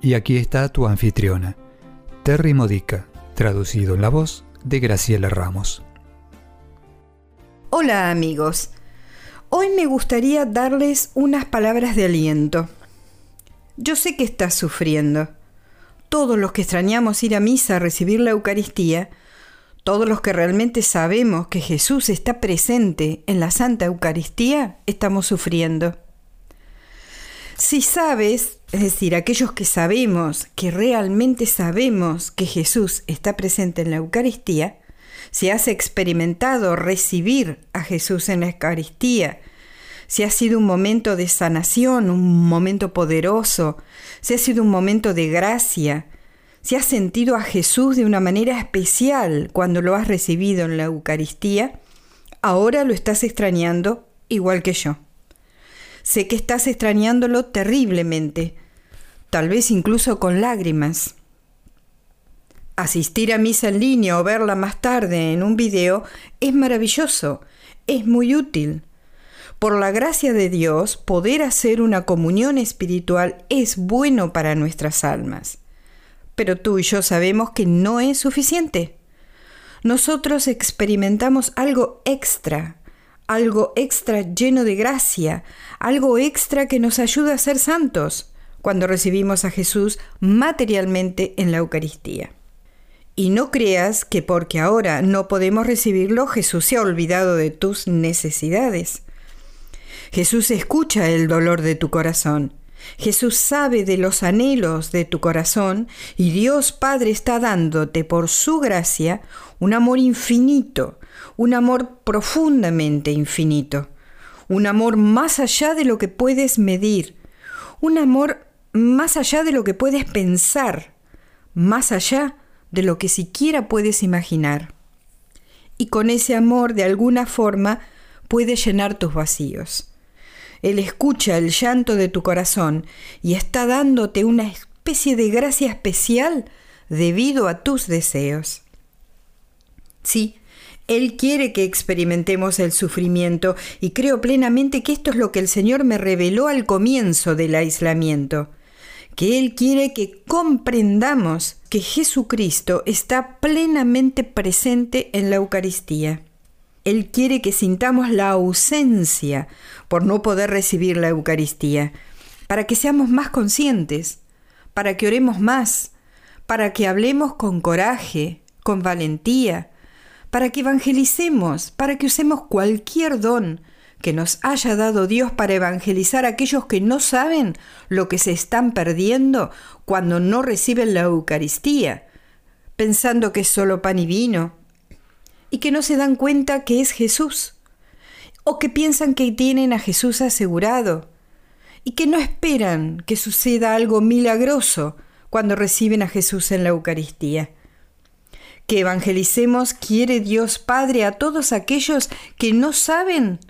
Y aquí está tu anfitriona, Terry Modica, traducido en la voz de Graciela Ramos. Hola amigos, hoy me gustaría darles unas palabras de aliento. Yo sé que estás sufriendo. Todos los que extrañamos ir a misa a recibir la Eucaristía, todos los que realmente sabemos que Jesús está presente en la Santa Eucaristía, estamos sufriendo. Si sabes, es decir, aquellos que sabemos, que realmente sabemos que Jesús está presente en la Eucaristía, si has experimentado recibir a Jesús en la Eucaristía, si ha sido un momento de sanación, un momento poderoso, si ha sido un momento de gracia, si has sentido a Jesús de una manera especial cuando lo has recibido en la Eucaristía, ahora lo estás extrañando igual que yo. Sé que estás extrañándolo terriblemente, tal vez incluso con lágrimas. Asistir a misa en línea o verla más tarde en un video es maravilloso, es muy útil. Por la gracia de Dios, poder hacer una comunión espiritual es bueno para nuestras almas. Pero tú y yo sabemos que no es suficiente. Nosotros experimentamos algo extra, algo extra lleno de gracia, algo extra que nos ayuda a ser santos cuando recibimos a Jesús materialmente en la Eucaristía. Y no creas que porque ahora no podemos recibirlo, Jesús se ha olvidado de tus necesidades. Jesús escucha el dolor de tu corazón. Jesús sabe de los anhelos de tu corazón y Dios Padre está dándote por su gracia un amor infinito, un amor profundamente infinito, un amor más allá de lo que puedes medir, un amor más allá de lo que puedes pensar, más allá de lo que siquiera puedes imaginar. Y con ese amor, de alguna forma, puede llenar tus vacíos. Él escucha el llanto de tu corazón y está dándote una especie de gracia especial debido a tus deseos. Sí, Él quiere que experimentemos el sufrimiento y creo plenamente que esto es lo que el Señor me reveló al comienzo del aislamiento, que Él quiere que comprendamos que Jesucristo está plenamente presente en la Eucaristía. Él quiere que sintamos la ausencia por no poder recibir la Eucaristía, para que seamos más conscientes, para que oremos más, para que hablemos con coraje, con valentía, para que evangelicemos, para que usemos cualquier don que nos haya dado Dios para evangelizar a aquellos que no saben lo que se están perdiendo cuando no reciben la Eucaristía, pensando que es solo pan y vino, y que no se dan cuenta que es Jesús, o que piensan que tienen a Jesús asegurado, y que no esperan que suceda algo milagroso cuando reciben a Jesús en la Eucaristía que evangelicemos quiere Dios Padre a todos aquellos que no saben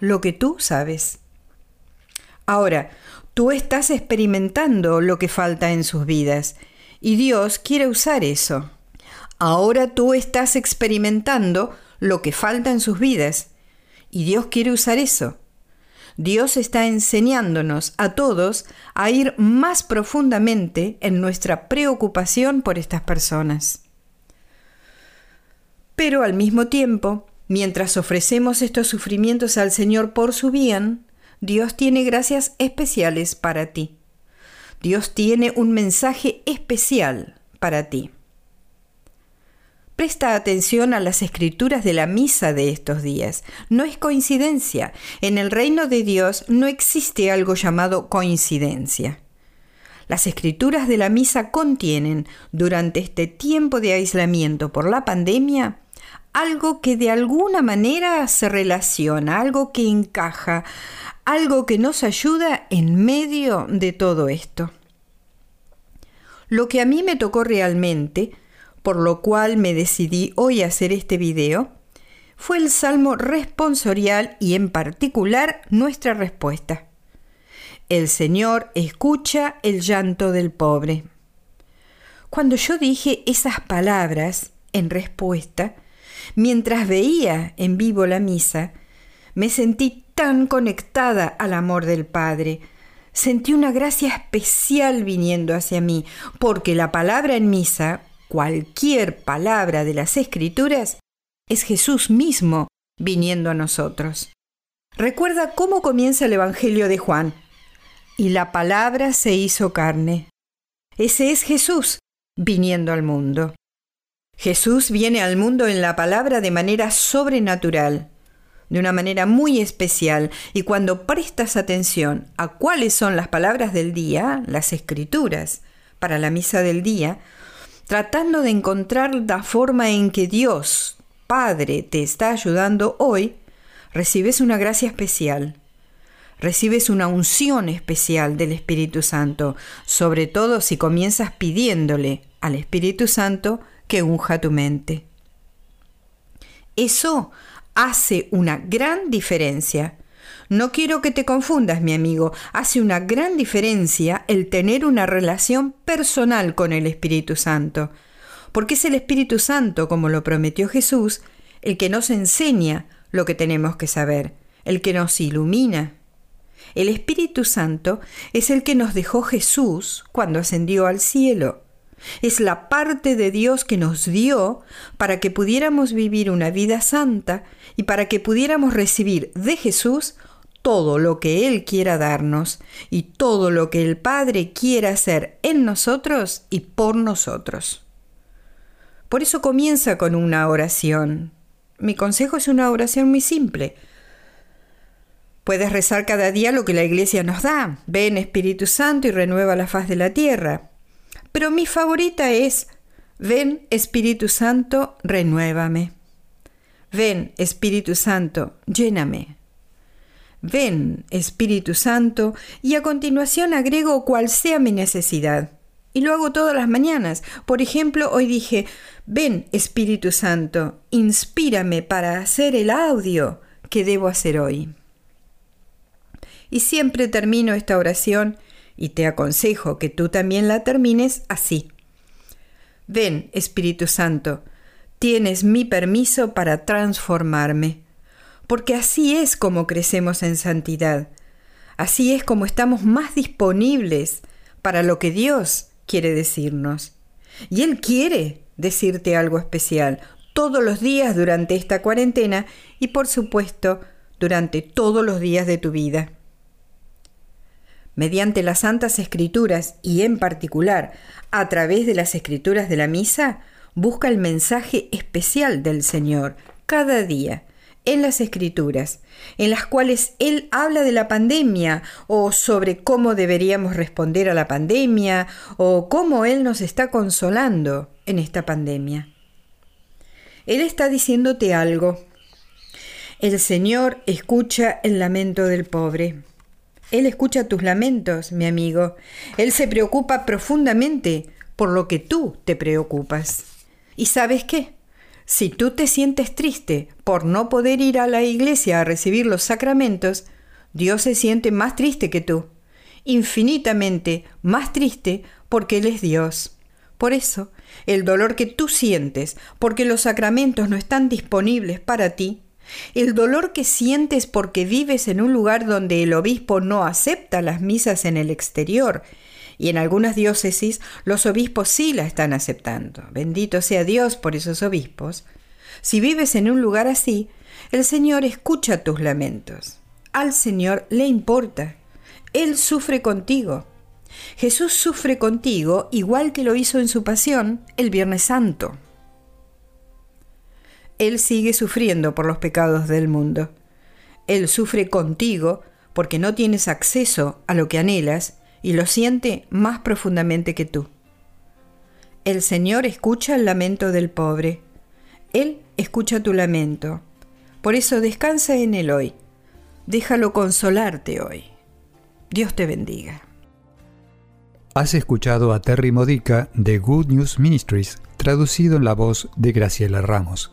lo que tú sabes. Ahora, tú estás experimentando lo que falta en sus vidas y Dios quiere usar eso. Ahora tú estás experimentando lo que falta en sus vidas y Dios quiere usar eso. Dios está enseñándonos a todos a ir más profundamente en nuestra preocupación por estas personas. Pero al mismo tiempo, mientras ofrecemos estos sufrimientos al Señor por su bien, Dios tiene gracias especiales para ti. Dios tiene un mensaje especial para ti. Presta atención a las escrituras de la misa de estos días. No es coincidencia. En el reino de Dios no existe algo llamado coincidencia. Las escrituras de la misa contienen, durante este tiempo de aislamiento por la pandemia, algo que de alguna manera se relaciona, algo que encaja, algo que nos ayuda en medio de todo esto. Lo que a mí me tocó realmente, por lo cual me decidí hoy hacer este video, fue el salmo responsorial y en particular nuestra respuesta. El Señor escucha el llanto del pobre. Cuando yo dije esas palabras en respuesta, mientras veía en vivo la misa, me sentí tan conectada al amor del Padre. Sentí una gracia especial viniendo hacia mí, porque la palabra en misa, cualquier palabra de las Escrituras, es Jesús mismo viniendo a nosotros. Recuerda cómo comienza el Evangelio de Juan. Y la palabra se hizo carne. Ese es Jesús viniendo al mundo. Jesús viene al mundo en la palabra de manera sobrenatural, de una manera muy especial, y cuando prestas atención a cuáles son las palabras del día, las escrituras, para la misa del día, tratando de encontrar la forma en que Dios, Padre, te está ayudando hoy, recibes una gracia especial recibes una unción especial del Espíritu Santo, sobre todo si comienzas pidiéndole al Espíritu Santo que unja tu mente. Eso hace una gran diferencia. No quiero que te confundas, mi amigo, hace una gran diferencia el tener una relación personal con el Espíritu Santo, porque es el Espíritu Santo, como lo prometió Jesús, el que nos enseña lo que tenemos que saber, el que nos ilumina, el Espíritu Santo es el que nos dejó Jesús cuando ascendió al cielo. Es la parte de Dios que nos dio para que pudiéramos vivir una vida santa y para que pudiéramos recibir de Jesús todo lo que Él quiera darnos y todo lo que el Padre quiera hacer en nosotros y por nosotros. Por eso comienza con una oración. Mi consejo es una oración muy simple. Puedes rezar cada día lo que la iglesia nos da. Ven Espíritu Santo y renueva la faz de la tierra. Pero mi favorita es, ven Espíritu Santo, renuévame. Ven Espíritu Santo, lléname. Ven Espíritu Santo y a continuación agrego cual sea mi necesidad. Y lo hago todas las mañanas. Por ejemplo, hoy dije, ven Espíritu Santo, inspírame para hacer el audio que debo hacer hoy. Y siempre termino esta oración y te aconsejo que tú también la termines así. Ven, Espíritu Santo, tienes mi permiso para transformarme, porque así es como crecemos en santidad, así es como estamos más disponibles para lo que Dios quiere decirnos. Y Él quiere decirte algo especial todos los días durante esta cuarentena y por supuesto durante todos los días de tu vida mediante las Santas Escrituras y en particular a través de las Escrituras de la Misa, busca el mensaje especial del Señor cada día en las Escrituras, en las cuales Él habla de la pandemia o sobre cómo deberíamos responder a la pandemia o cómo Él nos está consolando en esta pandemia. Él está diciéndote algo. El Señor escucha el lamento del pobre. Él escucha tus lamentos, mi amigo. Él se preocupa profundamente por lo que tú te preocupas. ¿Y sabes qué? Si tú te sientes triste por no poder ir a la iglesia a recibir los sacramentos, Dios se siente más triste que tú, infinitamente más triste porque Él es Dios. Por eso, el dolor que tú sientes porque los sacramentos no están disponibles para ti el dolor que sientes porque vives en un lugar donde el obispo no acepta las misas en el exterior y en algunas diócesis los obispos sí la están aceptando. Bendito sea Dios por esos obispos. Si vives en un lugar así, el Señor escucha tus lamentos. Al Señor le importa. Él sufre contigo. Jesús sufre contigo igual que lo hizo en su pasión el Viernes Santo. Él sigue sufriendo por los pecados del mundo. Él sufre contigo porque no tienes acceso a lo que anhelas y lo siente más profundamente que tú. El Señor escucha el lamento del pobre. Él escucha tu lamento. Por eso descansa en Él hoy. Déjalo consolarte hoy. Dios te bendiga. Has escuchado a Terry Modica de Good News Ministries, traducido en la voz de Graciela Ramos.